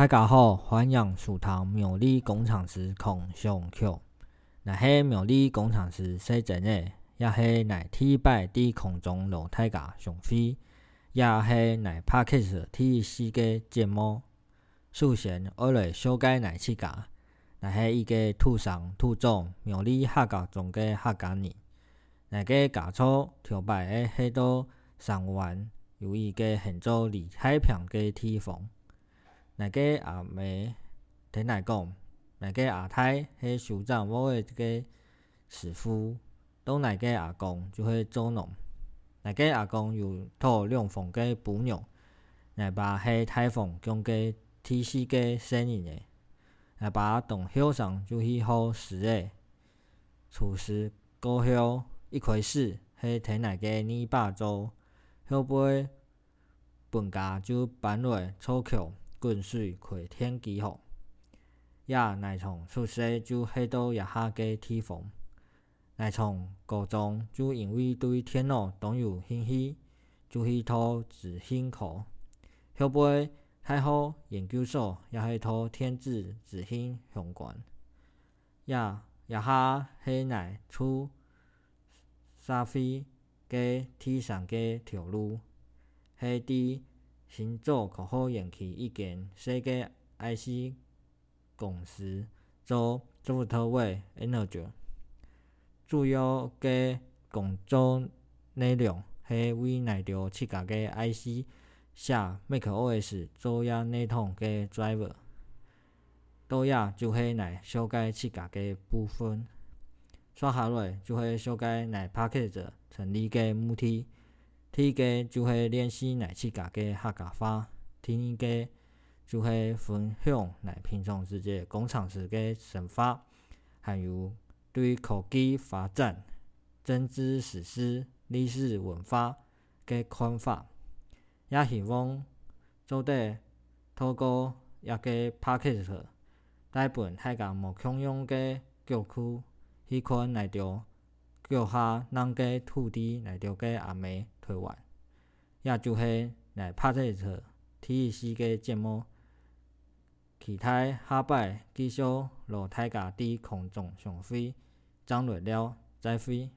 大家好，欢迎收听妙理工厂时空上课。那些妙理工厂时说真的，也是来体摆伫空中路大家上飞，也是来拍克斯第四个节目。首先，我来小解来七家，那些一个土生土长妙理客家中个客家人。那个家厝条摆诶许多山湾，有一个很早离海平个地方。那个阿妹听来讲，那个阿太是酋长某个一个师傅，到那个阿公就会做农。那个阿公有托两房个母娘，那爸是太房讲个第四个生人个，那爸当后生就是好事个，出事过后一开始是听那个二爸做，后背本家就搬来厝口。滚水开天机后，也乃从出生就去到也下个地方，乃从高中就因为对电脑都有兴趣，就去读资讯科。后背太好研究所也去读电子资讯相关，也也下是乃出社会个第三个条路，是伫。新竹科学园区一间细个 IC 公司做 software engineer，主要个工作内容是为来着七家个 IC 写 MacOS 作业内统个 driver，多呀就会来修改七家个部分，刷下来就会修改来 Podcast 成立个目的。第一个就会练习来七家个客家话，第二个就会分享来平常时个工厂时个生活，还有对科技发展、政治时事、历史文化个看法。也希望做得透过一个 podcast 带本大家无共用个歌曲，去看来着脚下人个土地来着个阿妹。推完，也就是来拍这个第四个节目，期待下摆继续让大家伫空中相会，张累了再飞。